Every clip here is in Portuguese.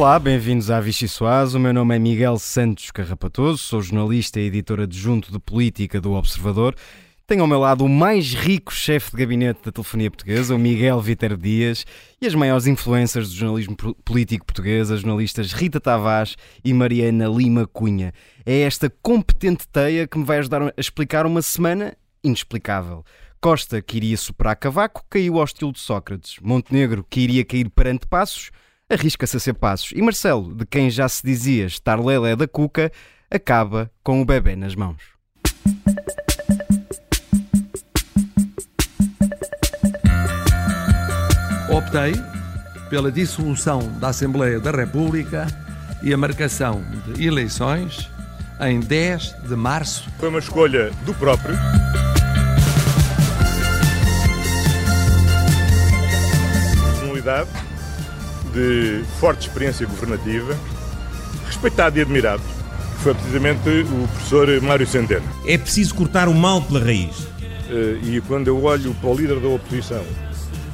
Olá, bem-vindos à Vichy Soaz. O meu nome é Miguel Santos Carrapatoso, sou jornalista e editor adjunto de política do Observador. Tenho ao meu lado o mais rico chefe de gabinete da telefonia portuguesa, o Miguel Viter Dias, e as maiores influências do jornalismo político português, as jornalistas Rita Tavares e Mariana Lima Cunha. É esta competente teia que me vai ajudar a explicar uma semana inexplicável. Costa, que iria superar Cavaco, caiu ao estilo de Sócrates. Montenegro, que iria cair perante Passos, arrisca-se a ser Passos. E Marcelo, de quem já se dizia estar lelé da cuca, acaba com o bebê nas mãos. Optei pela dissolução da Assembleia da República e a marcação de eleições em 10 de março. Foi uma escolha do próprio. Personalidade de forte experiência governativa, respeitado e admirado, que foi precisamente o professor Mário Centeno. É preciso cortar o mal pela raiz. Eh, e quando eu olho para o líder da oposição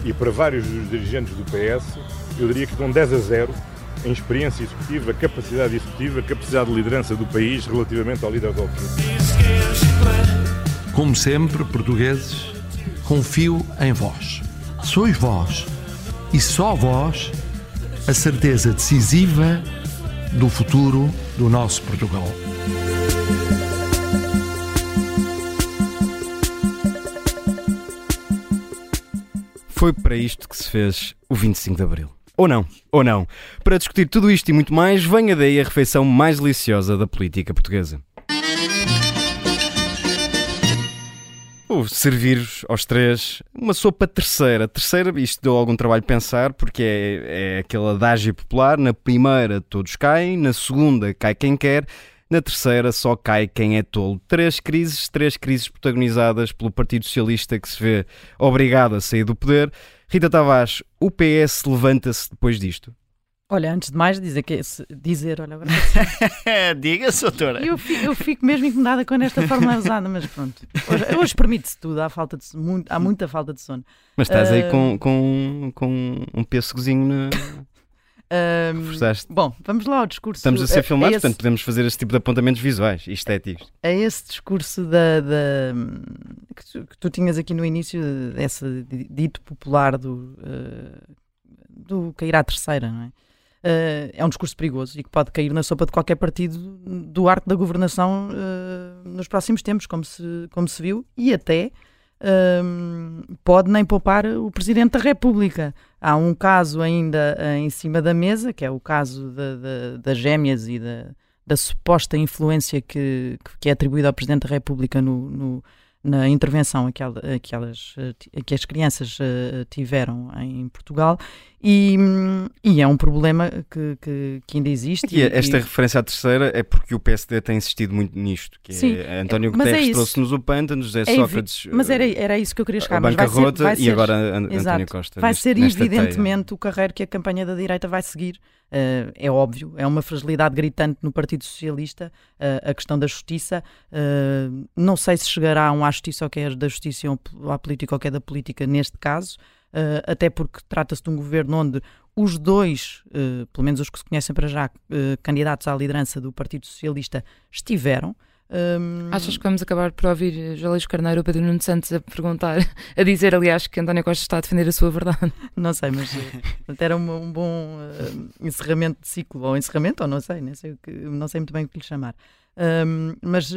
e para vários dos dirigentes do PS, eu diria que estão 10 a 0 em experiência executiva, capacidade executiva, capacidade de liderança do país relativamente ao líder da oposição. Como sempre, portugueses, confio em vós. Sois vós e só vós a certeza decisiva do futuro do nosso Portugal. Foi para isto que se fez o 25 de Abril. Ou não, ou não. Para discutir tudo isto e muito mais, venha daí a refeição mais deliciosa da política portuguesa. Vou servir aos três uma sopa terceira. Terceira, isto deu algum trabalho pensar, porque é, é aquele adágio popular. Na primeira todos caem, na segunda cai quem quer, na terceira só cai quem é tolo. Três crises, três crises protagonizadas pelo Partido Socialista que se vê obrigado a sair do poder. Rita Tavares, o PS levanta-se depois disto? Olha, antes de mais dizer que dizer, olha agora. Diga, doutora. Eu fico, eu fico mesmo incomodada quando esta forma é usada, mas pronto. Hoje, hoje permite-se tudo, há, falta de, muito, há muita falta de sono. Mas estás uh... aí com, com, com um pêssegozinho na. Uh, bom, vamos lá ao discurso. Estamos a ser filmados, esse, portanto podemos fazer esse tipo de apontamentos visuais e estéticos. É esse discurso da, da que, tu, que, tu, tinhas aqui no início, esse dito popular do, uh, do cair à terceira, não é? Uh, é um discurso perigoso e que pode cair na sopa de qualquer partido do arte da governação uh, nos próximos tempos, como se, como se viu, e até uh, pode nem poupar o Presidente da República. Há um caso ainda em cima da mesa, que é o caso das gêmeas e da, da suposta influência que, que é atribuída ao Presidente da República no, no na intervenção que, elas, que as crianças uh, tiveram em Portugal e, e, é um problema que, que, que ainda existe. E, esta e... referência à terceira é porque o PSD tem insistido muito nisto, que Sim, é António é Guterres é trouxe-nos o pântano, José é Sócrates... Mas era, era isso que eu queria chegar. A bancarrota vai ser, vai ser, e agora António exato, Costa. Vai ser evidentemente o carreiro que a campanha da direita vai seguir. Uh, é óbvio, é uma fragilidade gritante no Partido Socialista, uh, a questão da justiça. Uh, não sei se chegará um à justiça ou que é da justiça ou à política ou que é da política neste caso, até porque trata-se de um governo onde os dois, pelo menos os que se conhecem para já, candidatos à liderança do Partido Socialista estiveram. Um... Achas que vamos acabar por ouvir Luís Carneiro ou Pedro Nuno Santos a perguntar, a dizer, aliás, que António Costa está a defender a sua verdade? Não sei, mas era um, um bom uh, encerramento de ciclo, ou encerramento, ou não sei, nem sei, que, não sei muito bem o que lhe chamar. Um, mas, uh,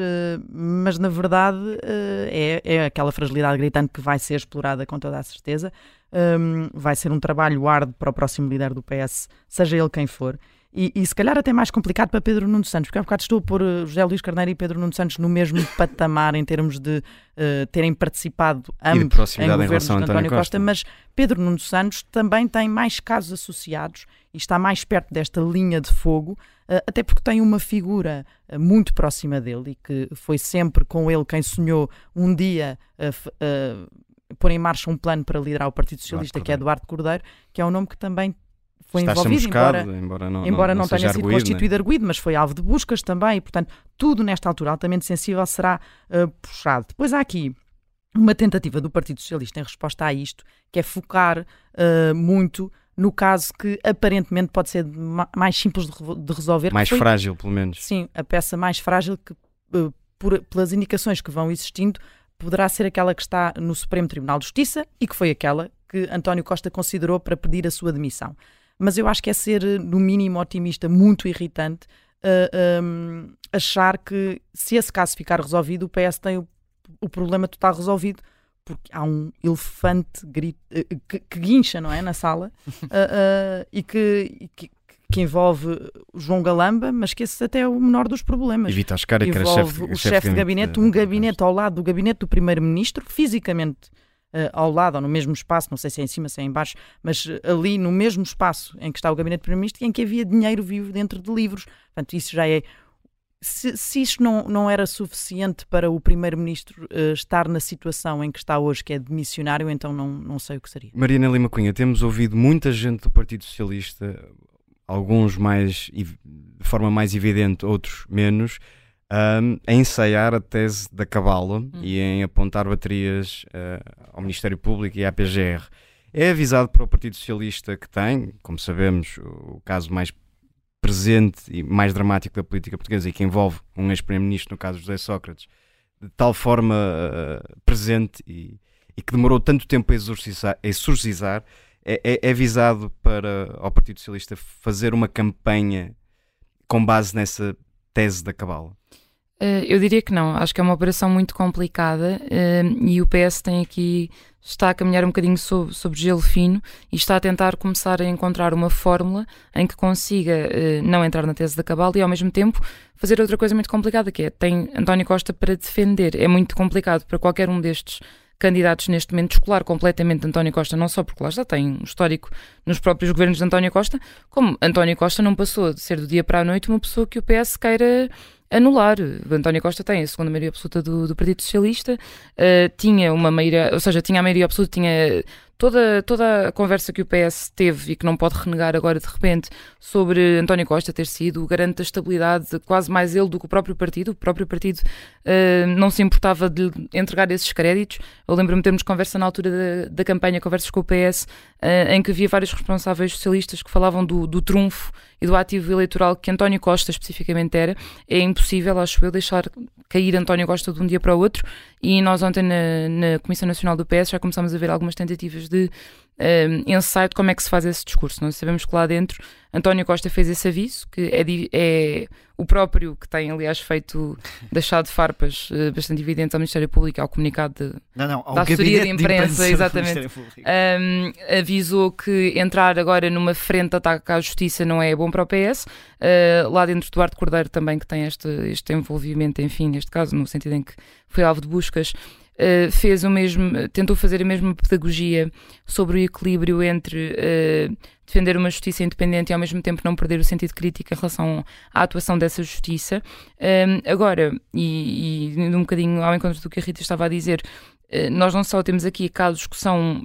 mas na verdade uh, é, é aquela fragilidade gritante que vai ser explorada com toda a certeza. Vai ser um trabalho árduo para o próximo líder do PS, seja ele quem for. E, e, se calhar até mais complicado para Pedro Nuno Santos, porque há bocado estou a pôr eh, José Luís Carneiro e Pedro Nuno Santos no mesmo patamar em termos de uh, terem participado ambos em governos de António, António Costa, Costa, mas Pedro Nuno Santos também tem mais casos associados e está mais perto desta linha de fogo, uh, até porque tem uma figura uh, muito próxima dele e que foi sempre com ele quem sonhou um dia pôr em marcha um plano para liderar o Partido Socialista, que é Eduardo Cordeiro, que é um nome que também foi envolvido, embora, embora não, embora não, não tenha sido arguido, constituído né? arguído, mas foi alvo de buscas também, e portanto tudo nesta altura altamente sensível será uh, puxado. Depois há aqui uma tentativa do Partido Socialista em resposta a isto, que é focar uh, muito no caso que aparentemente pode ser ma- mais simples de, de resolver. Mais foi, frágil, pelo menos. Sim, a peça mais frágil que, eh, por- pelas indicações que vão existindo, poderá ser aquela que está no Supremo Tribunal de Justiça e que foi aquela que António Costa considerou para pedir a sua demissão. Mas eu acho que é ser, eh, no mínimo, otimista, muito irritante eh, hum, achar que, se esse caso ficar resolvido, o PS tem o, o problema total resolvido. Porque há um elefante grito, eh, que, que guincha, não é? Na sala eh, e que, e que, que envolve o João Galamba, mas que esse até é o menor dos problemas. E Vitor Ascara, que era envolve chefe, o chefe de gabinete, um gabinete ao lado do gabinete do primeiro-ministro, fisicamente ao lado ou no mesmo espaço, não sei se é em cima, se é em baixo, mas eh, ali no mesmo espaço em que está o gabinete do primeiro-ministro, em que havia dinheiro vivo dentro de livros. Portanto, isso já é. Se, se isto não, não era suficiente para o primeiro-ministro eh, estar na situação em que está hoje, que é de missionário, então não, não sei o que seria. Mariana Lima Cunha, temos ouvido muita gente do Partido Socialista, alguns mais de forma mais evidente, outros menos, um, a ensaiar a tese da cabala e em apontar baterias uh, ao Ministério Público e à PGR. É avisado para o Partido Socialista que tem, como sabemos, o caso mais presente e mais dramático da política portuguesa e que envolve um ex-primeiro-ministro, no caso José Sócrates, de tal forma uh, presente e, e, que demorou tanto tempo a exorcizar, a exorcizar é, é, é avisado para ao Partido Socialista fazer uma campanha com base nessa tese da cabala? Uh, eu diria que não. Acho que é uma operação muito complicada uh, e o PS tem aqui está a caminhar um bocadinho sobre, sobre gelo fino e está a tentar começar a encontrar uma fórmula em que consiga uh, não entrar na tese da cabala e ao mesmo tempo fazer outra coisa muito complicada que é tem António Costa para defender. É muito complicado para qualquer um destes candidatos neste momento escolar completamente de António Costa, não só porque lá já tem um histórico nos próprios governos de António Costa, como António Costa não passou de ser do dia para a noite uma pessoa que o PS queira anular. António Costa tem a segunda maioria absoluta do, do Partido Socialista, uh, tinha uma maioria, ou seja, tinha a maioria absoluta, tinha toda, toda a conversa que o PS teve e que não pode renegar agora de repente sobre António Costa ter sido o garante da estabilidade, quase mais ele do que o próprio partido. O próprio partido uh, não se importava de entregar esses créditos. Eu lembro-me de termos conversa na altura da, da campanha, conversas com o PS, uh, em que havia vários responsáveis socialistas que falavam do, do trunfo e do ativo eleitoral que António Costa especificamente era. É impossível, acho eu, deixar cair António Costa de um dia para o outro e nós ontem na, na Comissão Nacional do PS já começámos a ver algumas tentativas de um, ensaio de como é que se faz esse discurso. Nós sabemos que lá dentro António Costa fez esse aviso, que é, é o próprio que tem, aliás, feito, deixado farpas uh, bastante evidentes ao Ministério Público, ao comunicado de, não, não, ao da assessoria de de imprensa, imprensa exatamente. Um, avisou que entrar agora numa frente de ataque à justiça não é bom para o PS. Uh, lá dentro, Eduardo Cordeiro também, que tem este, este envolvimento, enfim, neste caso, no sentido em que foi alvo de buscas. Uh, fez o mesmo, tentou fazer a mesma pedagogia sobre o equilíbrio entre uh, defender uma justiça independente e ao mesmo tempo não perder o sentido crítico em relação à atuação dessa justiça. Um, agora, e, e um bocadinho ao encontro do que a Rita estava a dizer, uh, nós não só temos aqui casos que são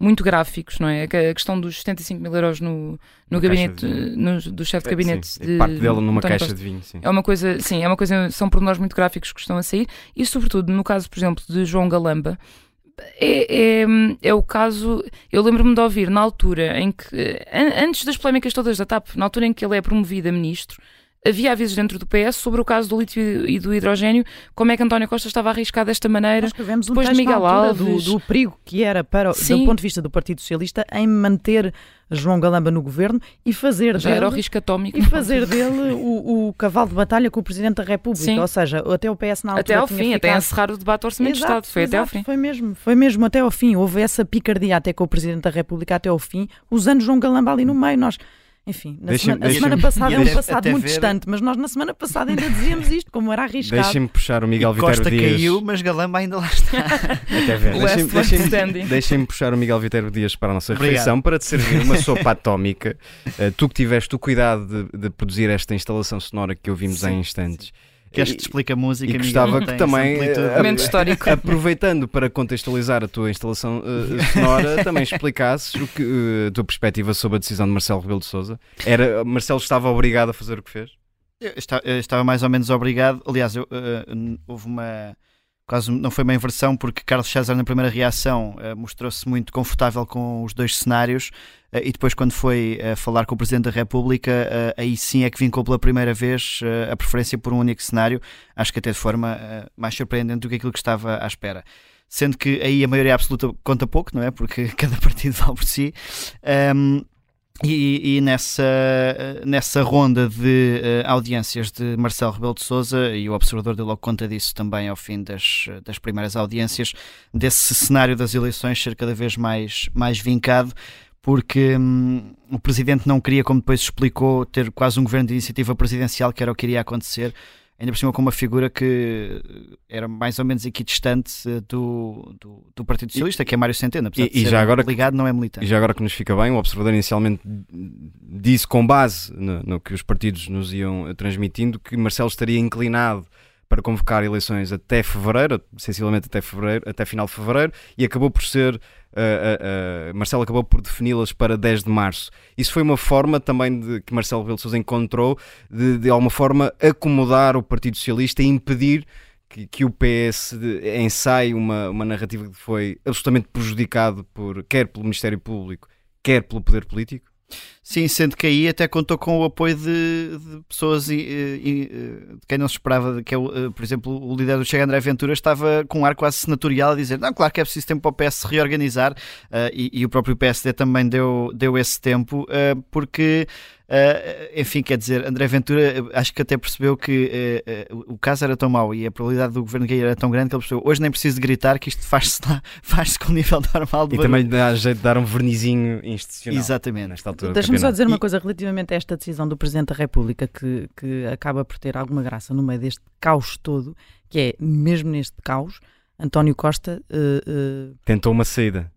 muito gráficos, não é? A questão dos 75 mil euros no, no gabinete, no, do chefe de gabinete. Sim, de, parte dela numa António caixa Costa. de vinho, sim. É uma coisa, sim, é uma coisa, são pormenores muito gráficos que estão a sair e, sobretudo, no caso, por exemplo, de João Galamba, é, é, é, o caso. Eu lembro-me de ouvir na altura em que, antes das polémicas todas da TAP, na altura em que ele é promovido a ministro, havia avisos dentro do PS sobre o caso do lítio e do hidrogênio, como é que António Costa estava a arriscar desta maneira. Nós escrevemos um Depois de texto Miguel Alves. do, do perigo que era, para, Sim. do ponto de vista do Partido Socialista, em manter João Galamba no governo e fazer Já dele, era o risco atómico. e fazer dele o, o cavalo de batalha com o Presidente da República. Sim. Ou seja, até o PS na altura Até ao tinha fim, até ficado... encerrar o debate do Orçamento de Exato, Estado. Foi até ao exato, fim. Foi mesmo, foi mesmo até ao fim. Houve essa picardia até com o Presidente da República até ao fim, usando João Galamba ali no meio. Nós, enfim, na semana, a semana passada é um passado muito ver- distante, mas nós na semana passada ainda dizíamos isto, como era arriscado. Deixem-me puxar o Miguel Vitero Costa Dias. caiu, mas Galamba ainda lá está. Até ver. Deixem-me deixem deixem puxar o Miguel Vitero Dias para a nossa Obrigado. refeição para te servir uma sopa atómica. Eh, tu que tiveste o cuidado de, de produzir esta instalação sonora que ouvimos há Sim, instantes. Queres que te explique a música? e gostava que também, eh, Momento histórico. Aproveitando para contextualizar a tua instalação eh, sonora, também explicasses o que, eh, a tua perspectiva sobre a decisão de Marcelo Rebelo de Sousa. Era, Marcelo estava obrigado a fazer o que fez? Eu esta- eu estava mais ou menos obrigado. Aliás, eu, n- houve uma, quase não foi uma inversão, porque Carlos César, na primeira reação, uh, mostrou-se muito confortável com os dois cenários. Uh, e depois, quando foi uh, falar com o Presidente da República, aí sim é que vincou pela primeira vez a preferência por um único cenário, acho que até de forma mais surpreendente do que aquilo que estava à espera. Sendo que aí a maioria absoluta conta pouco, não é? Porque cada partido vale por si. Um, e, e, nessa, nessa ronda de uh, audiências de Marcelo Rebelo de Sousa, e o Observador deu logo conta disso também ao fim das, das primeiras audiências, desse cenário das eleições ser cada vez mais, mais vincado, porque hum, o Presidente não queria, como depois explicou, ter quase um governo de iniciativa presidencial, que era o que iria acontecer, ainda por cima com uma figura que era mais ou menos equidistante eh, do, do, do Partido Socialista, que é Mário Centeno, apesar e, de e já agora, ligado, não é militante. E já agora que nos fica bem, o observador inicialmente disse com base no, no que os partidos nos iam transmitindo que Marcelo estaria inclinado para convocar eleições até fevereiro, sensivelmente até fevereiro, até final de fevereiro, e acabou por ser uh, uh, Marcelo acabou por defini-las para 10 de março. Isso foi uma forma também de, que Marcelo Rebelo Sousa encontrou de, de alguma forma acomodar o Partido Socialista e impedir que, que, o PS ensaie uma, uma narrativa que foi absolutamente prejudicado por, quer pelo Ministério Público, quer pelo poder político? Sim, sendo que aí até contou com o apoio de, de pessoas e, e, de quem não se esperava, que é, o, por exemplo, o líder do Chega, André Ventura, estava com um ar quase senatorial a dizer: Não, claro que é preciso tempo para o PS se reorganizar, uh, e, e, o próprio PSD também deu, deu esse tempo, uh, porque Uh, enfim, quer dizer, André Ventura acho que até percebeu que uh, uh, o caso era tão mau e a probabilidade do governo cair era tão grande que ele percebeu hoje nem preciso de gritar que isto faz-se faz com o nível normal de E também dá jeito de dar um vernizinho institucional. Exatamente. Nesta altura Deixa-me só dizer uma coisa relativamente a esta decisão do Presidente da República que, que acaba por ter alguma graça no meio deste caos todo, que é, mesmo neste caos, António Costa tentou uma saída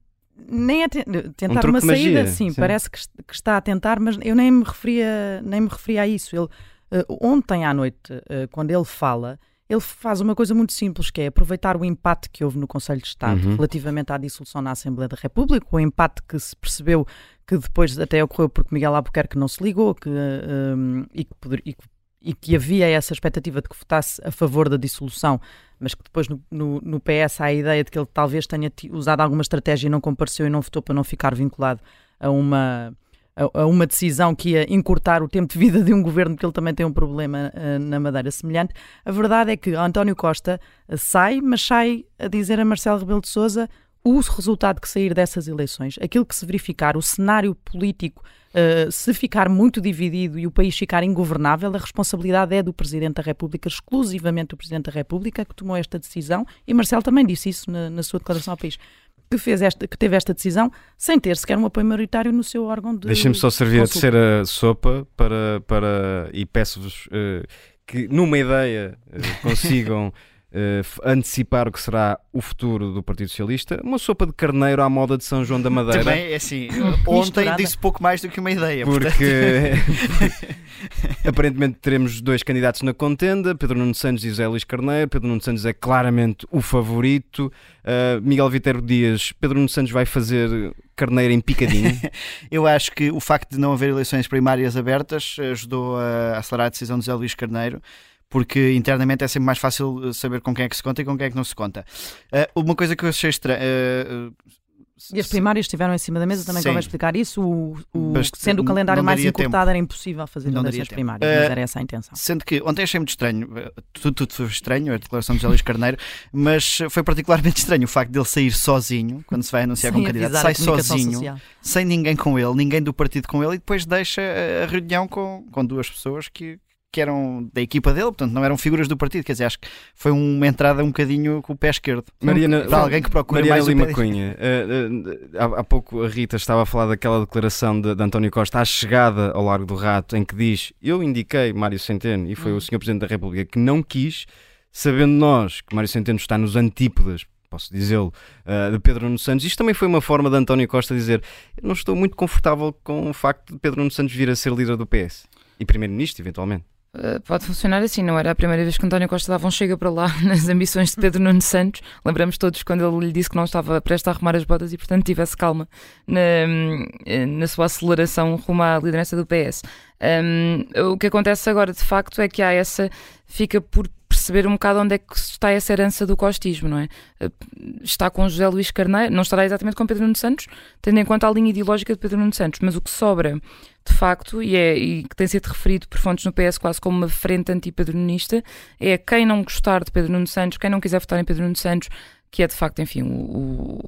nem a te tentar um uma saída, sim, sim, parece que, que, está a tentar, mas eu nem me referia, nem me referia a isso. Ele, uh, ontem à noite, uh, quando ele fala, ele faz uma coisa muito simples, que é aproveitar o empate que houve no Conselho de Estado uhum. relativamente à dissolução na Assembleia da República, o empate que se percebeu que depois até ocorreu porque Miguel Albuquerque não se ligou que, um, e, que poder, e, e, que havia essa expectativa de que votasse a favor da dissolução mas que depois no, no, no, PS há a ideia de que ele talvez tenha usado alguma estratégia e não compareceu e não votou para não ficar vinculado a uma, a, a uma decisão que ia encurtar o tempo de vida de um governo, porque ele também tem um problema uh, na Madeira semelhante. A verdade é que António Costa uh, sai, mas sai a dizer a Marcelo Rebelo de Sousa o resultado que sair dessas eleições, aquilo que se verificar, o cenário político Uh, se ficar muito dividido e o país ficar ingovernável, a responsabilidade é do Presidente da República, exclusivamente do Presidente da República, que tomou esta decisão, e Marcelo também disse isso na, na sua declaração ao país. Que, fez esta, que teve esta decisão sem ter sequer um apoio maioritário no seu órgão de. Deixem-me só servir consulta. a terceira sopa para, para, e peço-vos uh, que, numa ideia, uh, consigam uh, antecipar o que será o futuro do Partido Socialista, uma sopa de carneiro à moda de São João da Madeira. Também é assim, ontem disse pouco mais do que uma ideia. Porque aparentemente teremos dois candidatos na contenda, Pedro Nuno Santos e José Luís Carneiro. Pedro Nuno Santos é claramente o favorito. Uh, Miguel Viterbo Dias, Pedro Nuno Santos vai fazer carneiro em picadinho? Eu acho que o facto de não haver eleições primárias abertas ajudou a acelerar a decisão de José Luís Carneiro porque internamente é sempre mais fácil eh, saber com quem é que se conta e com quem é que não se conta. Uh, uma coisa que eu achei estranha. Uh, e as primárias estiveram em cima da mesa, também convém explicar isso. O, o sendo o calendário mais encurtado, tempo. era impossível fazer não eleições primárias, uh, mas era essa a intenção. Sendo que ontem achei muito estranho, tudo, tudo foi estranho, a declaração de José Luís Carneiro, mas foi particularmente estranho o facto de ele sair sozinho, quando se vai anunciar como candidato, sai sozinho, social. sem ninguém com ele, ninguém do partido com ele, e depois deixa a reunião com, com duas pessoas que, que eram da equipa dele, portanto não eram figuras do partido, quer dizer, acho que foi uma entrada um bocadinho com o pé esquerdo. Mariana, para alguém que procura Mariana mais Lima Cunha, uh, uh, há, pouco a Rita estava a falar daquela declaração de, de, António Costa à chegada ao Largo do Rato, em que diz, eu indiquei Mário Centeno, e foi hum. o Sr. Presidente da República que não quis, sabendo nós que Mário Centeno está nos antípodas posso dizê-lo, uh, de Pedro Nuno Santos. Isto também foi uma forma de António Costa dizer: Eu não estou muito confortável com o facto de Pedro Nuno Santos vir a ser líder do PS e primeiro-ministro, eventualmente. Uh, pode funcionar assim, não era a primeira vez que António Costa dava um chega para lá nas ambições de Pedro Nuno Santos. Lembramos todos quando ele lhe disse que não estava prestes a arrumar as botas e, portanto, tivesse calma na, eh, na sua aceleração rumo à liderança do PS. Um, o que acontece agora, de facto, é que há essa. fica por perceber um bocado onde é que está essa herança do costismo, não é? Eh, está com José Luís Carneiro, não estará exatamente com Pedro Nuno Santos, tendo em conta a linha ideológica de Pedro Nuno Santos, mas o que sobra, de facto, e, é, e que tem sido referido por fontes no PS quase como uma frente anti-pedronista, é quem não gostar de Pedro Nuno Santos, quem não quiser votar em Pedro Nuno Santos, que é de facto, enfim, o,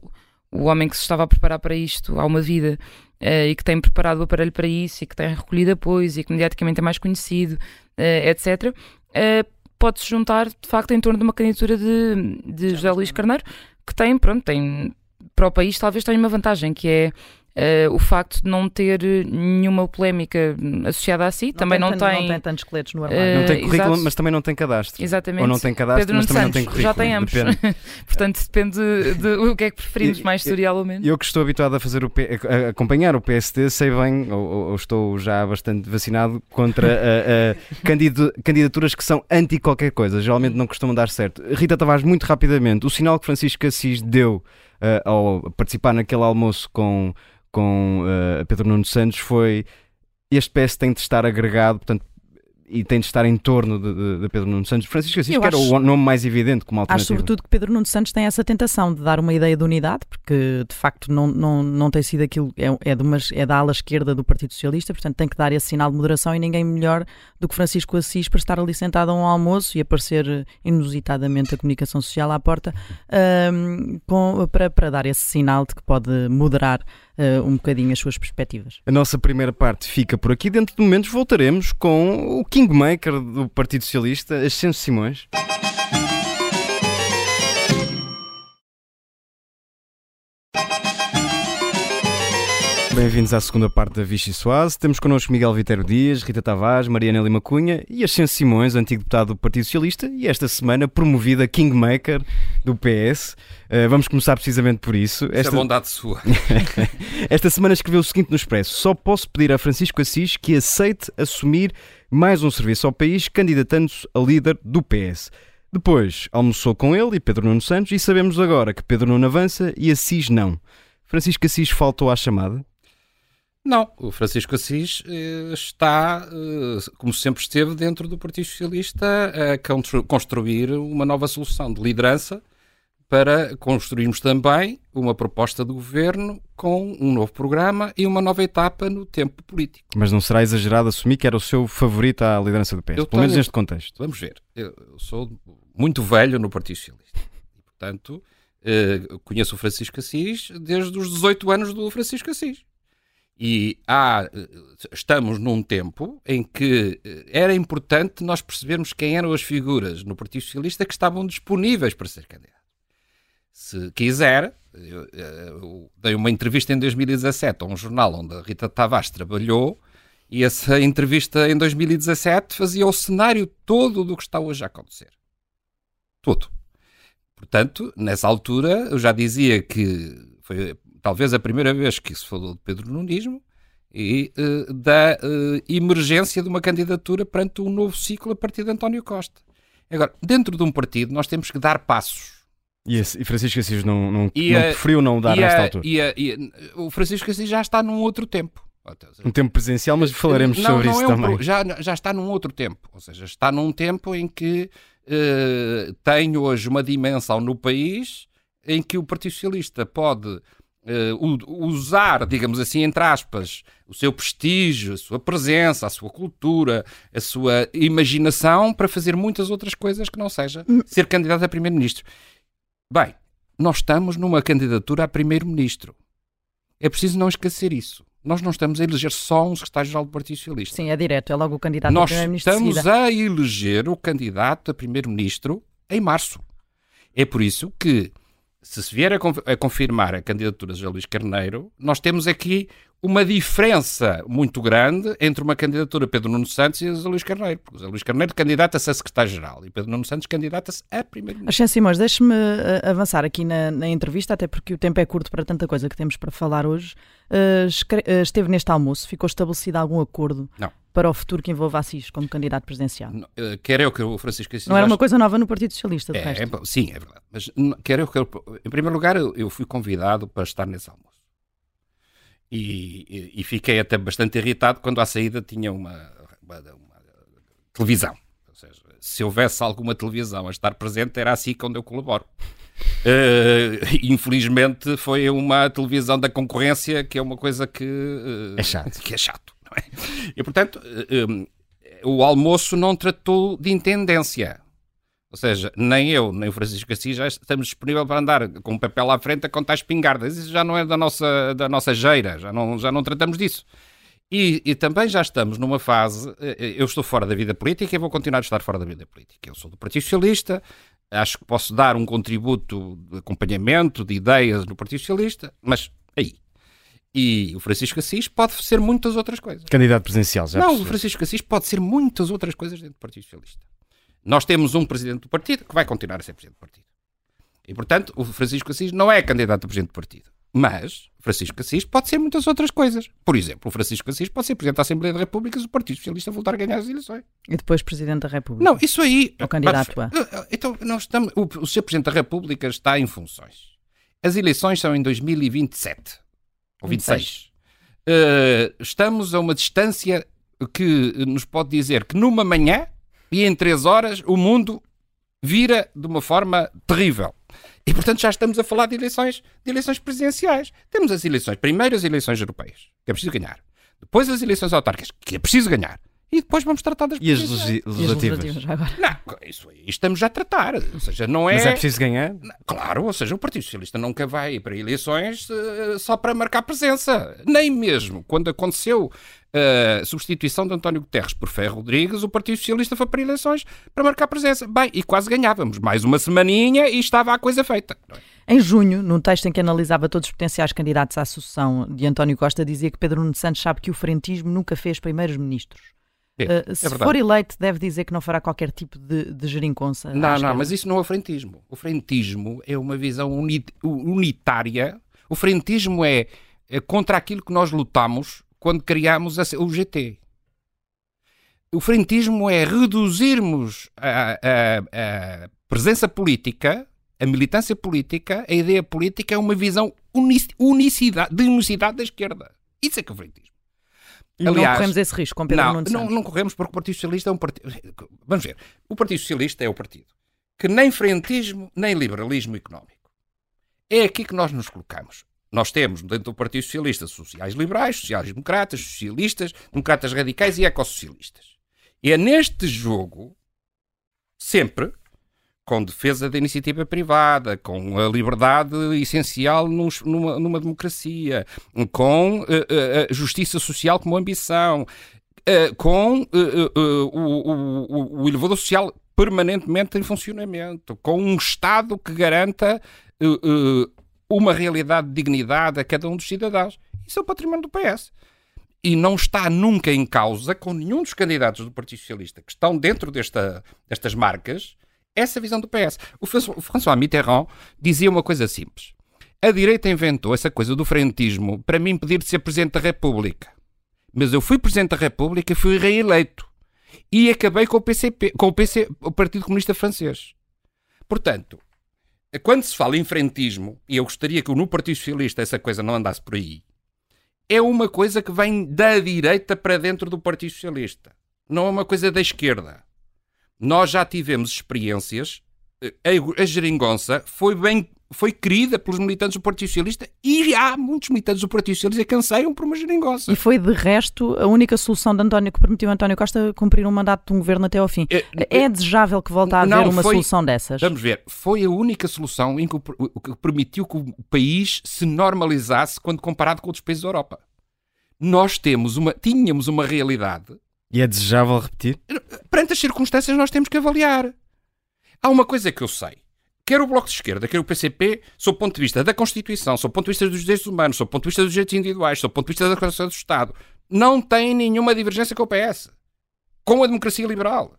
o homem que se estava a preparar para isto há uma vida uh, e que tem preparado o aparelho para isso e que tem recolhido apoios e que mediaticamente é mais conhecido, uh, etc., uh, pode-se juntar de facto em torno de uma candidatura de, de José Luís Carneiro que tem, pronto, tem para o país talvez tenha uma vantagem que é Uh, o facto de não ter nenhuma polémica associada a si, não também tem, não tem. Não tem tantos esqueletos no armário. Uh, não tem currículo, exato. mas também não tem cadastro. Exatamente. Ou não tem cadastro, Pedro mas também Santos, não tem currículo. Já tem ambos. Portanto, depende de, de, o que é que preferimos, mais historial ou menos. Eu que estou habituado a fazer o a acompanhar o PSD, sei bem, ou, ou estou já bastante vacinado contra a candidaturas que são anti qualquer coisa. Geralmente não costumam dar certo. Rita Tavares, muito rapidamente, o sinal que Francisco Assis deu uh, ao participar naquele almoço com com uh, Pedro Nuno Santos foi este PS tem de estar agregado, portanto, e tem de estar em torno de, de, de Pedro Nuno Santos. Francisco Assis, que era o nome mais evidente como alternativa. Acho sobretudo que Pedro Nuno Santos tem essa tentação de dar uma ideia de unidade, porque de facto não, não, não tem sido aquilo, é, é, de umas, é da ala esquerda do Partido Socialista, portanto tem que dar esse sinal de moderação e ninguém melhor do que Francisco Assis para estar ali sentado a um almoço e aparecer inusitadamente a comunicação social à porta um, com, para, para dar esse sinal de que pode moderar uh, um bocadinho as suas perspectivas. A nossa primeira parte fica por aqui. Dentro de momentos voltaremos com o Kingmaker do Partido Socialista, Ascenso Simões. Bem-vindos à segunda parte da Vichy Soase. Temos connosco Miguel Vitero Dias, Rita Tavares, Mariana Lima Cunha e Ascenso Simões, antigo deputado do Partido Socialista e esta semana promovida Kingmaker do PS. Uh, eh, vamos começar precisamente por isso. Esta... Isso é bondade sua. esta semana escreveu o seguinte no Expresso: Só posso pedir a Francisco Assis que aceite assumir mais um serviço ao país, candidatando-se a líder do PS. Depois almoçou com ele e Pedro Nuno Santos e sabemos agora que Pedro Nuno avança e Assis não. Francisco Assis faltou à chamada? Não, o Francisco Assis eh, está, eh, como sempre esteve, dentro do Partido Socialista a construir uma nova solução de liderança para construirmos também uma proposta do governo com um novo programa e uma nova etapa no tempo político. Mas não será exagerado assumir que era o seu favorito à liderança do PS, eu pelo tenho, menos neste contexto. Vamos ver. Eu sou muito velho no Partido Socialista. E, portanto, eh, conheço o Francisco Assis desde os 18 anos do Francisco Assis. E há, eh, estamos num tempo em que eh, era importante nós percebermos quem eram as figuras no Partido Socialista que estavam disponíveis para ser candidato. Se quiser, eu, eh, eu dei uma entrevista em 2017 a um jornal onde a Rita Tavares trabalhou e essa entrevista em 2017 fazia o cenário todo do que está hoje a acontecer. Tudo. Portanto, nessa altura, eu já dizia que foi talvez a primeira vez que se falou de Pedro Nunismo e uh, da uh, emergência de uma candidatura perante um novo ciclo a partir de António Costa. Agora, dentro de um partido, nós temos que dar passos. E, esse, e Francisco Assis não, não, e não preferiu não dar nesta a, altura? E, a, e o Francisco Assis já está num outro tempo. Um tempo presencial, mas falaremos não, sobre não isso é um também. Pro, já, já está num outro tempo. Ou seja, está num tempo em que uh, tem hoje uma dimensão no país em que o Partido Socialista pode uh, usar, digamos assim, entre aspas, o seu prestígio, a sua presença, a sua cultura, a sua imaginação para fazer muitas outras coisas que não seja hum. ser candidato a primeiro-ministro. Bem, nós estamos numa candidatura a primeiro-ministro. É preciso não esquecer isso. Nós não estamos a eleger só um secretário-geral do Partido Socialista. Sim, é direto, é logo o candidato Nós a primeiro-ministro. Nós estamos a eleger o candidato a primeiro-ministro em março. É por isso que se se vier a, confirmar a candidatura de José Luís Carneiro, nós temos aqui uma diferença muito grande entre uma candidatura Pedro Nuno Santos e José Luís Carneiro. Porque José Luís Carneiro candidata-se a secretário-geral e Pedro Nuno Santos candidata-se a primeiro-ministro. Axen Simões, deixe-me eh, avançar aqui na, na, entrevista, até porque o tempo é curto para tanta coisa que temos para falar hoje. Uh, esteve neste almoço, ficou estabelecido algum acordo Não para o futuro que envolva Assis como candidato presidencial? Uh, quer eu que o Francisco Assis... Não era uma coisa nova no Partido Socialista, de é, resto. É, sim, é verdade. Mas quer eu que... Em primeiro lugar, eu, eu, fui convidado para estar nesse almoço. E, e, e, fiquei até bastante irritado quando à saída tinha uma, uma, uma televisão. Ou seja, se houvesse alguma televisão a estar presente, era assim onde eu colaboro. Uh, infelizmente foi uma televisão da concorrência que é uma coisa que uh, é chato. Que é chato é? E portanto, uh, um, o almoço não tratou de intendência. Ou seja, nem eu, nem o Francisco Assis já estamos disponíveis para andar com o papel à frente a contar espingardas. Isso já não é da nossa, da nossa geira, já não, já não tratamos disso. E, e, também já estamos numa fase. Eu estou fora da vida política e vou continuar a estar fora da vida política. Eu sou do Partido Socialista, acho que posso dar um contributo de acompanhamento, de ideias no Partido Socialista, mas aí. E o Francisco Assis pode ser muitas outras coisas. Candidato presidencial, já Não, percebi. o Francisco Assis pode ser muitas outras coisas dentro do Partido Socialista. Nós temos um presidente do partido que vai continuar a ser presidente do partido. E, portanto, o Francisco Assis não é candidato a presidente do partido. Mas Francisco Assis pode ser muitas outras coisas. Por exemplo, o Francisco Assis pode ser Presidente da Assembleia da República se o Partido Socialista voltar a ganhar as eleições. E depois Presidente da República. Não, isso aí. O candidato a. Então, nós estamos, o, o Sr. Presidente da República está em funções. As eleições são em 2027 ou 26. 26. Uh, estamos a uma distância que nos pode dizer que numa manhã e em três horas o mundo vira de uma forma terrível. E, portanto, já estamos a falar de eleições, de eleições presidenciais. Temos as eleições, primeiro as eleições europeias, que é preciso ganhar. Depois as eleições autárquicas, que é preciso ganhar. E depois vamos tratar das E as legi legislativas? E as legislativas agora. Não, isso aí estamos já a tratar. Ou seja, não é... Mas é preciso ganhar? Claro, ou seja, o Partido Socialista nunca vai para eleições uh, só para marcar presença. Nem mesmo quando aconteceu a uh, substituição de António Guterres por Ferro Rodrigues, o Partido Socialista foi para eleições para marcar presença. Bem, e quase ganhávamos. Mais uma semaninha e estava a coisa feita. Em junho, num texto em que analisava todos os potenciais candidatos à sucessão de António Costa, dizia que Pedro Nuno Santos sabe que o frentismo nunca fez primeiros ministros. É, uh, se é for eleito, deve dizer que não fará qualquer tipo de, de geringonça. Não, não, mas isso não é o frentismo. O frentismo é uma visão uni unitária. O frentismo é, é, contra aquilo que nós lutamos quando criámos a, o GT. O frentismo é reduzirmos a, a, a, presença política, a militância política, a ideia política é uma visão unicidade, de unicidade da esquerda. Isso é que é o frentismo. E Aliás, não corremos esse risco com Pedro não, Nuno não, não corremos porque o Partido Socialista é um partido. Vamos ver. O Partido Socialista é o partido que nem frentismo, nem liberalismo económico. É aqui que nós nos colocamos. Nós temos dentro do Partido Socialista sociais liberais, sociais democratas, socialistas, democratas radicais e ecossocialistas. E é neste jogo, sempre, com defesa da iniciativa privada, com a liberdade essencial numa, numa democracia, com uh, uh, justiça social como ambição, uh, com o, o, o, elevador social permanentemente em funcionamento, com um Estado que garanta uma realidade de dignidade a cada um dos cidadãos. Isso é o património do PS. E não está nunca em causa com nenhum dos candidatos do Partido Socialista que estão dentro desta, destas marcas essa visão do PS. O François Mitterrand dizia uma coisa simples. A direita inventou essa coisa do frentismo para me impedir de ser Presidente da República. Mas eu fui Presidente da República e fui reeleito. E acabei com o PCP, com o, PC, o Partido Comunista Francês. Portanto, quando se fala em frentismo, e eu gostaria que no Partido Socialista essa coisa não andasse por aí, é uma coisa que vem da direita para dentro do Partido Socialista. Não é uma coisa da esquerda. Nós já tivemos experiências. A, a geringonça foi bem foi querida pelos militantes do Partido Socialista e há muitos militantes do Partido Socialista que anseiam por uma geringonça. E foi, de resto, a única solução de António que permitiu António Costa cumprir um mandato de um governo até ao fim. É, é desejável que volte a haver não, uma foi, solução dessas? Vamos ver. Foi a única solução em que, que permitiu que o país se normalizasse quando comparado com outros países da Europa. Nós temos uma, tínhamos uma realidade e é desejável repetir? Perante as circunstâncias, nós temos que avaliar. Há uma coisa que eu sei. Quer o Bloco de Esquerda, quer o PCP, sob o ponto de vista da Constituição, sob o ponto de vista dos direitos humanos, sob o ponto de vista dos direitos individuais, sob o ponto de vista da Constituição do Estado, não têm nenhuma divergência com o PS. Com a democracia liberal.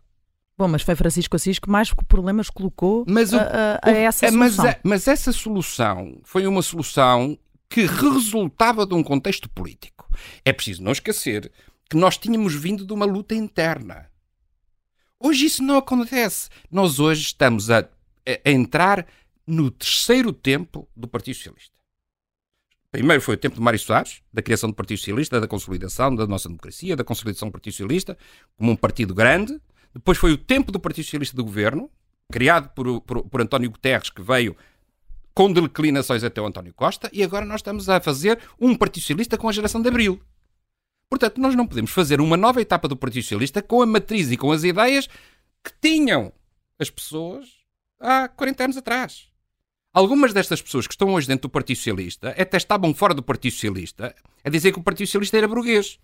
Bom, mas foi Francisco Assis que mais problemas colocou mas o, a, a, a, essa mas, solução. mas essa solução foi uma solução que resultava de um contexto político. É preciso não esquecer que nós tínhamos vindo de uma luta interna. Hoje isso não acontece. Nós hoje estamos a, a entrar no terceiro tempo do Partido Socialista. Primeiro foi o tempo de Mário Soares, da criação do Partido Socialista, da consolidação da nossa democracia, da consolidação do Partido Socialista como um partido grande. Depois foi o tempo do Partido Socialista do Governo, criado por, por, por António Guterres, que veio com declinações até o António Costa, e agora nós estamos a fazer um Partido Socialista com a geração de Abril. Portanto, nós não podemos fazer uma nova etapa do Partido Socialista com a matriz e com as ideias que tinham as pessoas há 40 anos atrás. Algumas destas pessoas que estão hoje dentro do Partido Socialista até estavam fora do Partido Socialista a dizer que o Partido Socialista era burguês.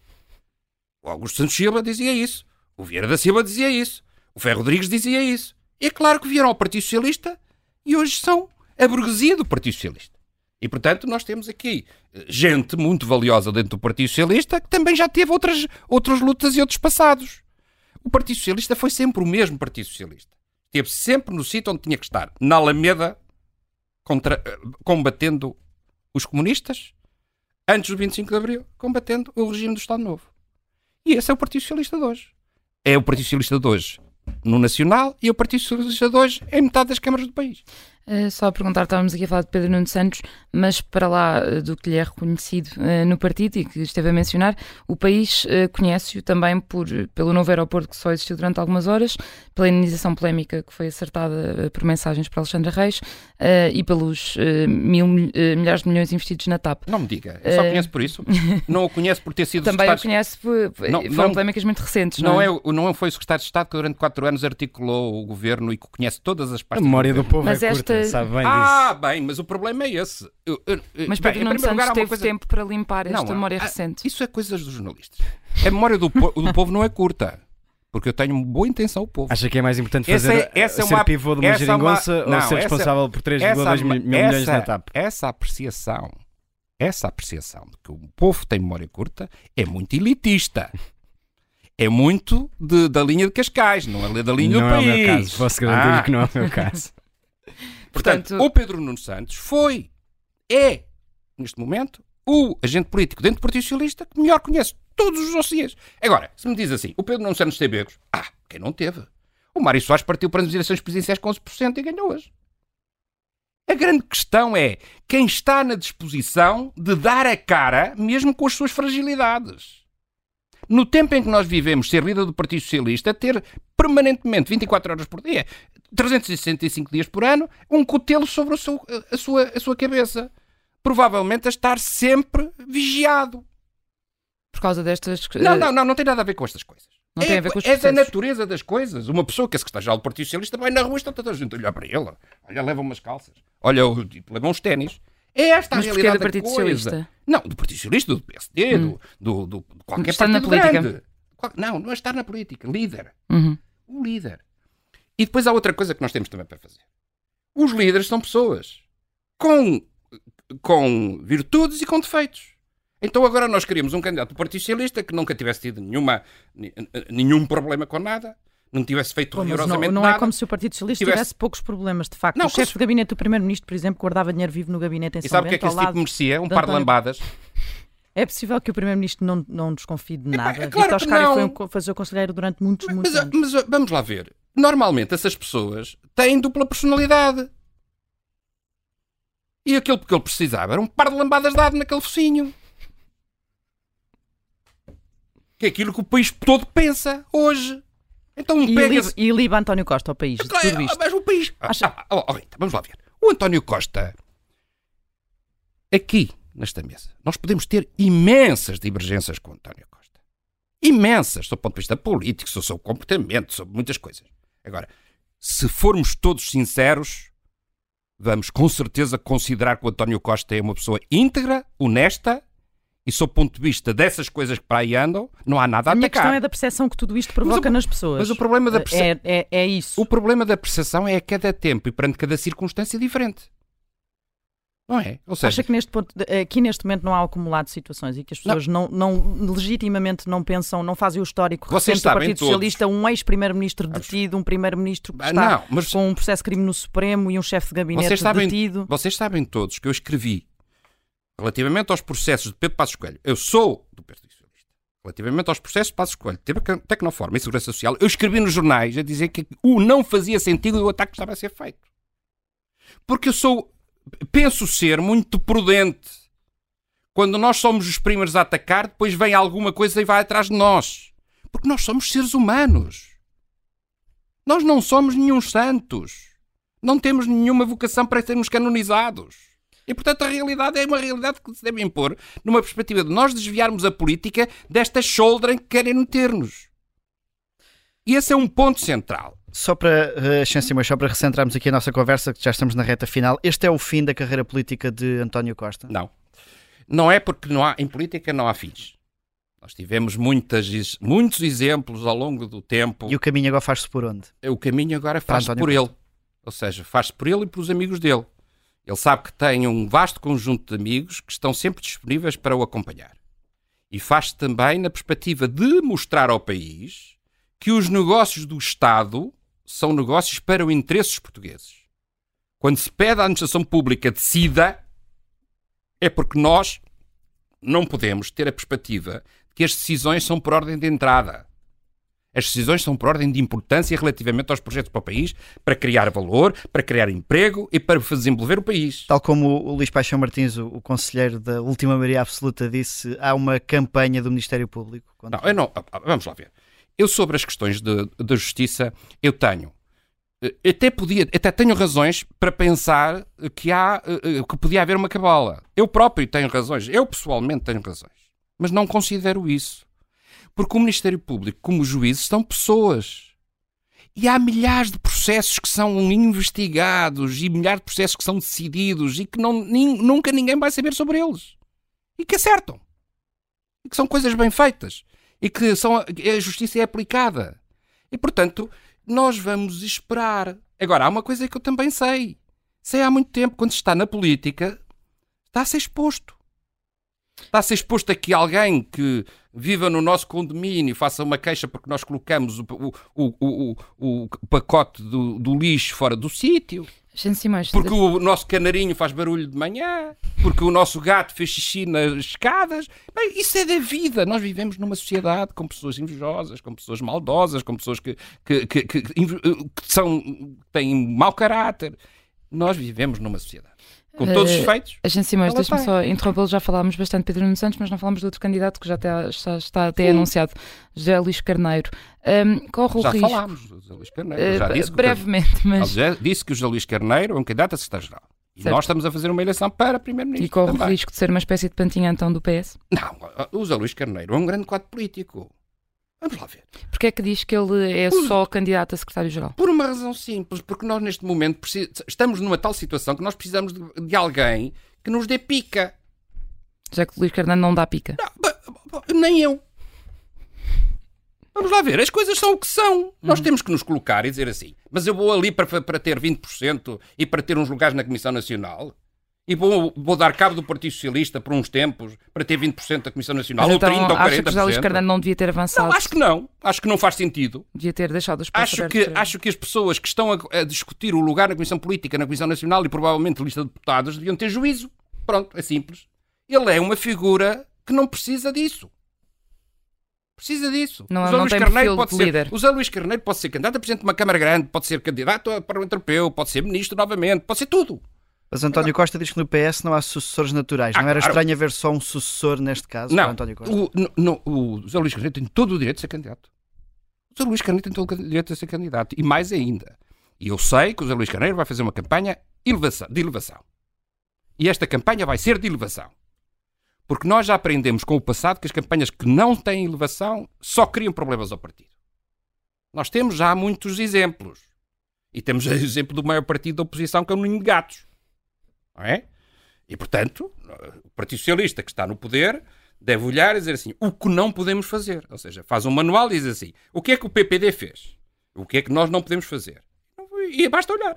O Augusto Santos Silva dizia isso. O Vieira da Silva dizia isso. O Ferro Rodrigues dizia isso. É claro que vieram ao Partido Socialista e hoje são a burguesia do Partido Socialista. E, portanto, nós temos aqui eh, gente muito valiosa dentro do Partido Socialista que também já teve outras, outras lutas e outros passados. O Partido Socialista foi sempre o mesmo Partido Socialista. Esteve sempre no sítio onde tinha que estar, na Alameda, contra, eh, combatendo os comunistas, antes do 25 de Abril, combatendo o regime do Estado Novo. E esse é o Partido Socialista de hoje. É o Partido Socialista de hoje no Nacional e o Partido Socialista de hoje em metade das câmaras do país. Uh, só a perguntar, estávamos aqui a falar de Pedro Nuno Santos, mas para lá uh, do que lhe é reconhecido uh, no partido e que esteve a mencionar, o país conhece-o também por, pelo novo aeroporto que só existiu durante algumas horas, pela indenização polémica que foi acertada por mensagens para Alexandre Reis e pelos mil, milhares de milhões investidos na TAP. Não me diga, eu só conheço por isso. não o conheço por ter sido Também o conhece, por, não, foram não, polémicas muito recentes, não, não é? é? Não foi o secretário de Estado que durante quatro anos articulou o governo e que conhece todas as partes A memória do, do povo mas é curta. Sabe bem ah, disso. bem, mas o problema é esse. Eu, eu, mas Pedro Nuno Santos lugar, teve coisa... tempo para limpar esta não, memória há, recente. Isso é coisas dos jornalistas. A memória do, po do povo não é curta. Porque eu tenho boa intenção ao povo. Acha que é mais importante fazer essa é, essa ser uma, pivô de uma geringonça é uma, ou ser responsável por 3,2 mil milhões na TAP? Essa apreciação, essa apreciação de que o povo tem memória curta é muito elitista. É muito de, da linha de Cascais, não é da linha não do país. Não é o meu caso, posso garantir ah. que não é o meu caso. Portanto, Portanto, o Pedro Nuno Santos foi, é, neste momento, o agente político dentro do Partido Socialista que melhor conhece todos os dossiês. Agora, se me diz assim, o Pedro Nuno Santos teve erros, ah, quem não teve? O Mário Soares partiu para as eleições presidenciais com 11% e ganhou hoje. A grande questão é quem está na disposição de dar a cara mesmo com as suas fragilidades no tempo em que nós vivemos, ser líder do Partido Socialista, ter permanentemente, 24 horas por dia, 365 dias por ano, um cutelo sobre a sua, a sua, a sua cabeça. Provavelmente a estar sempre vigiado. Por causa destas. Não, não, não, não tem nada a ver com estas coisas. Não é, tem a ver com os É da natureza das coisas. Uma pessoa que é secretária do Partido Socialista vai na rua e está toda a gente a olhar para ele. Olha, leva umas calças. Olha, leva uns ténis. É esta Mas a realidade do Partido. Socialista? Não, do Partido Socialista, do PSD, hum. do, do, do qualquer estar partido na política. grande. Não, não é estar na política. Líder. Uhum. O líder. E depois há outra coisa que nós temos também para fazer. Os líderes são pessoas com, com virtudes e com defeitos. Então agora nós queríamos um candidato do Partido Socialista que nunca tivesse tido nenhuma, nenhum problema com nada, não tivesse feito Pô, rigorosamente não, não é como se o Partido Socialista tivesse, tivesse poucos problemas, de facto. Não, o chefe de gabinete do Primeiro-Ministro, por exemplo, guardava dinheiro vivo no gabinete em e São sabe o que é que esse tipo merecia? Um par de lambadas. É possível que o Primeiro-Ministro não, não desconfie de nada. É, é claro Vitor Scari foi um, fazer o conselheiro durante muitos, muitos mas, anos. Mas vamos lá ver. Normalmente essas pessoas têm dupla personalidade. E aquilo que ele precisava era um par de lambadas dado naquele focinho. Que é aquilo que o país todo pensa hoje. Então e, pega e liba António Costa ao país. Claro, tudo isto. Mas o país. Acha... Ah, oh, oh, Rita, vamos lá ver. O António Costa, aqui nesta mesa, nós podemos ter imensas divergências com o António Costa. Imensas, do ponto de vista político, sobre o seu comportamento, sobre muitas coisas. Agora, se formos todos sinceros, vamos com certeza considerar que o António Costa é uma pessoa íntegra, honesta e sob o ponto de vista dessas coisas que para aí andam, não há nada a, a minha questão é da percepção que tudo isto provoca o, nas pessoas. Mas o problema da percepção... É, é, é, isso. O problema da percepção é a cada tempo e perante cada circunstância diferente. Não é? Ou seja, Acha que neste ponto, aqui neste momento não há acumulado situações e que as pessoas não, não, não legitimamente não pensam, não fazem o histórico Vocês recente do Partido todos. Socialista, um ex-primeiro-ministro detido, um primeiro-ministro que ah, está não, mas... com um processo de crime no Supremo e um chefe de gabinete vocês sabem, detido. Vocês sabem todos que eu escrevi relativamente aos processos de Pedro Passos Coelho, eu sou do Partido Socialista. Relativamente aos processos de Passos Coelho, Tecnoforma e Segurança Social, eu escrevi nos jornais a dizer que o não fazia sentido e o ataque estava a ser feito. Porque eu sou, penso ser muito prudente. Quando nós somos os primeiros a atacar, depois vem alguma coisa e vai atrás de nós. Porque nós somos seres humanos. Nós não somos nenhum santos. Não temos nenhuma vocação para sermos canonizados. E, portanto, a realidade é uma realidade que se deve impor numa perspectiva de nós desviarmos a política desta shoulder que querem meter-nos. E esse é um ponto central. Só para, uh, só para recentrarmos aqui a nossa conversa, que já estamos na reta final, este é o fim da carreira política de António Costa? Não. Não é porque não há, em política não há fins. Nós tivemos muitas, muitos exemplos ao longo do tempo. E o caminho agora faz-se por onde? O caminho agora faz-se por ele. Ou seja, faz-se por ele e pelos amigos dele. Ele sabe que tem um vasto conjunto de amigos que estão sempre disponíveis para o acompanhar. E faz-se também na perspectiva de mostrar ao país que os negócios do Estado são negócios para o interesse dos portugueses. Quando se pede à administração pública decida, é porque nós não podemos ter a perspectiva de que as decisões são por ordem de entrada. As decisões são por ordem de importância relativamente aos projetos para o país, para criar valor, para criar emprego e para desenvolver o país. Tal como o Luís Paixão Martins, o, o conselheiro da última maioria absoluta, disse, há uma campanha do Ministério Público. Não, eu não, vamos lá ver. Eu sobre as questões da justiça, eu tenho eh, até podia, até tenho razões para pensar que há eh, eh, que podia haver uma cabala. Eu próprio tenho razões, eu pessoalmente tenho razões, mas não considero isso. Porque o Ministério Público, como juízes, são pessoas. E há milhares de processos que são investigados e milhares de processos que são decididos e que não, nem, nunca ninguém vai saber sobre eles. E que acertam. E que são coisas bem feitas. E que são, a justiça é aplicada. E, portanto, nós vamos esperar. Agora, há uma coisa que eu também sei. Sei há muito tempo, quando se está na política, está a ser exposto. Está a ser exposto aqui alguém que viva no nosso condomínio, faça uma queixa porque nós colocamos o, o, o, o, o pacote do, do lixo fora do sítio. Porque o nosso canarinho faz barulho de manhã, porque o nosso gato fez xixi nas escadas. Bem, isso é da vida. Nós vivemos numa sociedade com pessoas invejosas, com pessoas maldosas, com pessoas que, que, que, que, que são, têm mau caráter. Nós vivemos numa sociedade com todos os defeitos. Uh, Agente Simões, deixa-me só interrompê-lo. Já falámos bastante de Pedro Nuno Santos, mas não falámos do outro candidato que já está, já está até Sim. anunciado, José Luís Carneiro. Um, corre já o risco. Já falámos do José Luís Carneiro. Já uh, disse brevemente, que, mas. Já disse que o José Luís Carneiro é um candidato a secretário-geral. E certo. nós estamos a fazer uma eleição para primeiro-ministro. E corre também. o risco de ser uma espécie de pantinha então do PS? Não, o José Luís Carneiro é um grande quadro político. Vamos lá ver. Porquê é que diz que ele é por, só candidato a secretário-geral? Por uma razão simples, porque nós neste momento estamos numa tal situação que nós precisamos de, de alguém que nos dê pica. Já que o Luís Carneiro não dá pica. Não, nem eu. Vamos lá ver, as coisas são o que são. Uhum. Nós temos que nos colocar e dizer assim: mas eu vou ali para, para ter 20% e para ter uns lugares na Comissão Nacional e vou, vou dar cabo do Partido Socialista por uns tempos para ter 20% da Comissão Nacional, Mas ou então, 30% ou 40%. Acho que José Luís Carneiro não devia ter avançado. Não, acho que não. Acho que não faz sentido. Devia ter deixado os espaço acho que para... Acho que as pessoas que estão a, a, discutir o lugar na Comissão Política, na Comissão Nacional e provavelmente lista de deputados deviam ter juízo. Pronto, é simples. Ele é uma figura que não precisa disso. Precisa disso. Não, o não Luís Carneiro pode ser. Líder. O José Luís Carneiro pode ser candidato a presidente de uma Câmara Grande, pode ser candidato a Parlamento Europeu, pode ser ministro novamente, pode ser tudo. Mas António Costa diz que no PS não há sucessores naturais. Ah, não era claro. estranho haver só um sucessor neste caso não, António Costa? O, no, o José Luís Carneiro tem todo o direito de ser candidato. O José Luís Carneiro tem todo o direito de ser candidato. E mais ainda. E eu sei que o José Luís Carneiro vai fazer uma campanha de elevação. E esta campanha vai ser de elevação. Porque nós já aprendemos com o passado que as campanhas que não têm elevação só criam problemas ao partido. Nós temos já muitos exemplos. E temos o exemplo do maior partido da oposição, que é o Ninho de Gatos. Não é? E, portanto, o Partido Socialista que está no poder deve olhar e dizer assim: o que não podemos fazer. Ou seja, faz um manual e diz assim: o que é que o PPD fez? O que é que nós não podemos fazer? E basta olhar.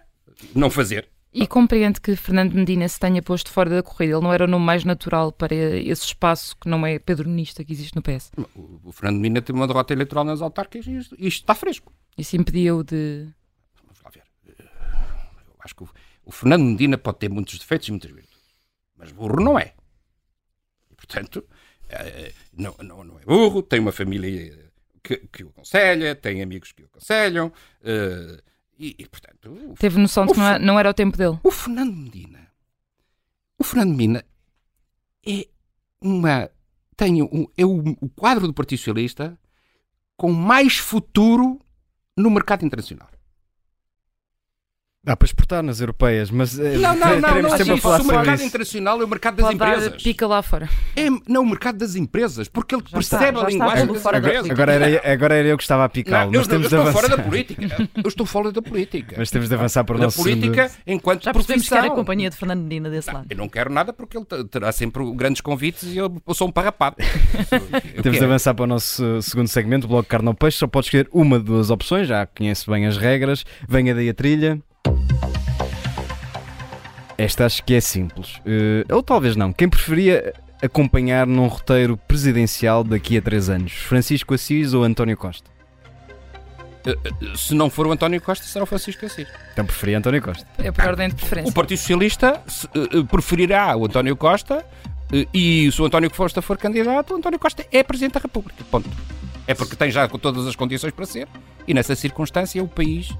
Não fazer. E compreende que Fernando Medina se tenha posto fora da corrida. Ele não era o nome mais natural para esse espaço que não é pedronista que existe no PS. O, Fernando Medina teve uma derrota eleitoral nas autárquicas e isto, isto está fresco. Isso impediu de. Vamos lá ver. Eu acho que o, Fernando Medina pode ter muitos defeitos e muitas virtudes. Mas burro não é. E, portanto, eh, não, não, não é burro, tem uma família que, que o aconselha, tem amigos que o aconselham. Uh, e, e, portanto, Teve noção de que não, não era o tempo dele. O Fernando Medina. O Fernando Medina é uma. Tem um, é o, o quadro do Partido Socialista com mais futuro no mercado internacional. Dá para exportar nas europeias, mas eh, Não, não, não, teremos não. a falar o mercado isso. internacional é o mercado das Pode dar empresas. pica lá fora. É, não, o mercado das empresas, porque ele Já está, percebe já a está linguagem tudo das fora da. Agora era, agora era eu que estava a picá-lo, Não, mas eu, temos eu de estou avançar. fora da política. Eu estou fora da política. Mas temos de avançar para o nosso política segundo... enquanto Já percebemos que era a profissão. companhia de Fernando Medina desse lado. Eu não quero nada porque ele te- terá sempre grandes convites e eu, eu sou um parrapado. Eu Temos de avançar para o nosso uh, segundo segmento, o bloco Carne ao Peixe. Só pode escolher uma de duas opções, já conhece bem as regras. Venha daí a trilha. Esta acho que é simples. Eh, ou talvez não. Quem preferia acompanhar num roteiro presidencial daqui a três anos? Francisco Assis ou António Costa? Se não for o António Costa, será o Francisco Assis. Então preferia António Costa. É por ordem de O preferência. Partido Socialista eh, eh, preferirá o António Costa eh, e se o António Costa for candidato, o António Costa é Presidente da República. Ponto. É porque tem já todas as condições para ser e nessa circunstância o país eh,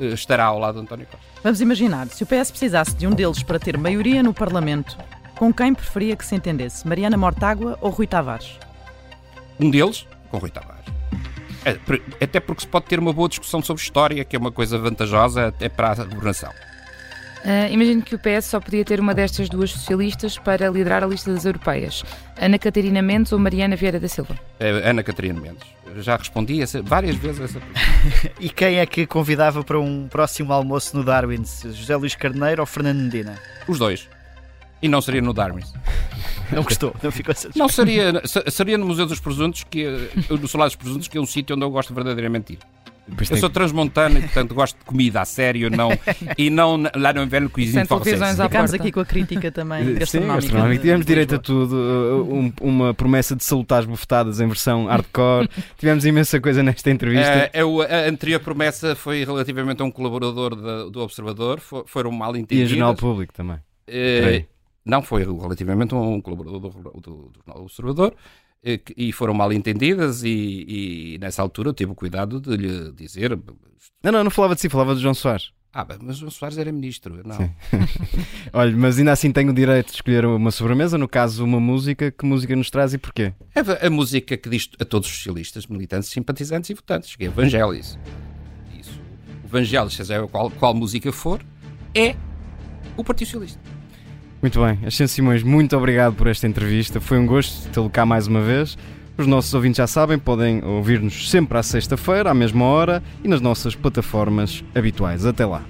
estará ao lado do António Costa. Vamos imaginar, se o PS precisasse de um deles para ter maioria no Parlamento, com quem preferia que se entendesse? Mariana Mortágua ou Rui Tavares? Um deles, com Rui Tavares. É, até porque se pode ter uma boa discussão sobre história, que é uma coisa vantajosa até para a governação. Ah, imagino que o PS só podia ter uma destas duas socialistas para liderar a lista das europeias. Ana Catarina Mendes ou Mariana Vieira da Silva? É, Ana Catarina Mendes. Já respondi essa- várias vezes a essa pergunta. E quem é que convidava para um próximo almoço no Darwin? José Luís Carneiro ou Fernando Medina? Os dois. E não seria no Darwin. Não gostou, não ficou satisfeito. Não seria, se- seria no Museu dos Presuntos, que, é- no Solar dos Presuntos, que é um sítio onde eu gosto verdadeiramente de ir. Eu sou transmontano e, portanto, gosto de comida a sério não, e não lá no inverno televisões francesa. Ficámos aqui com a crítica também Sim, gastronómica. gastronómico. de- Tivemos de direito a tudo. uh, um- uma promessa de salutares bufetadas em versão hardcore. Tivemos imensa coisa nesta entrevista. Eh, eu- a anterior promessa foi relativamente a um colaborador da- do Observador, fo- foram mal e a entendidos. Jornal Público também. Eh, Creio. não foi relativamente a um colaborador do, do, do Jornal Observador eh, e foram mal entendidas e, e nessa altura eu tive o cuidado de lhe dizer Não, não, não falava de si, falava de João Soares. ah, mas o João Soares era ministro, não. Olha, mas ainda assim tenho o direito de escolher uma sobremesa, no caso uma música. Que música nos traz e porquê? A, a música que diz a todos os socialistas, militantes, simpatizantes e votantes, que é Evangelis. Isso. Evangelis, seja qual, qual música for, é o Partido Socialista. Muito bem, Ascenso Simões, muito obrigado por esta entrevista. Foi um gosto tê-lo cá mais uma vez. Os nossos ouvintes já sabem, podem ouvir-nos sempre à sexta-feira, à mesma hora e nas nossas plataformas habituais. Até lá.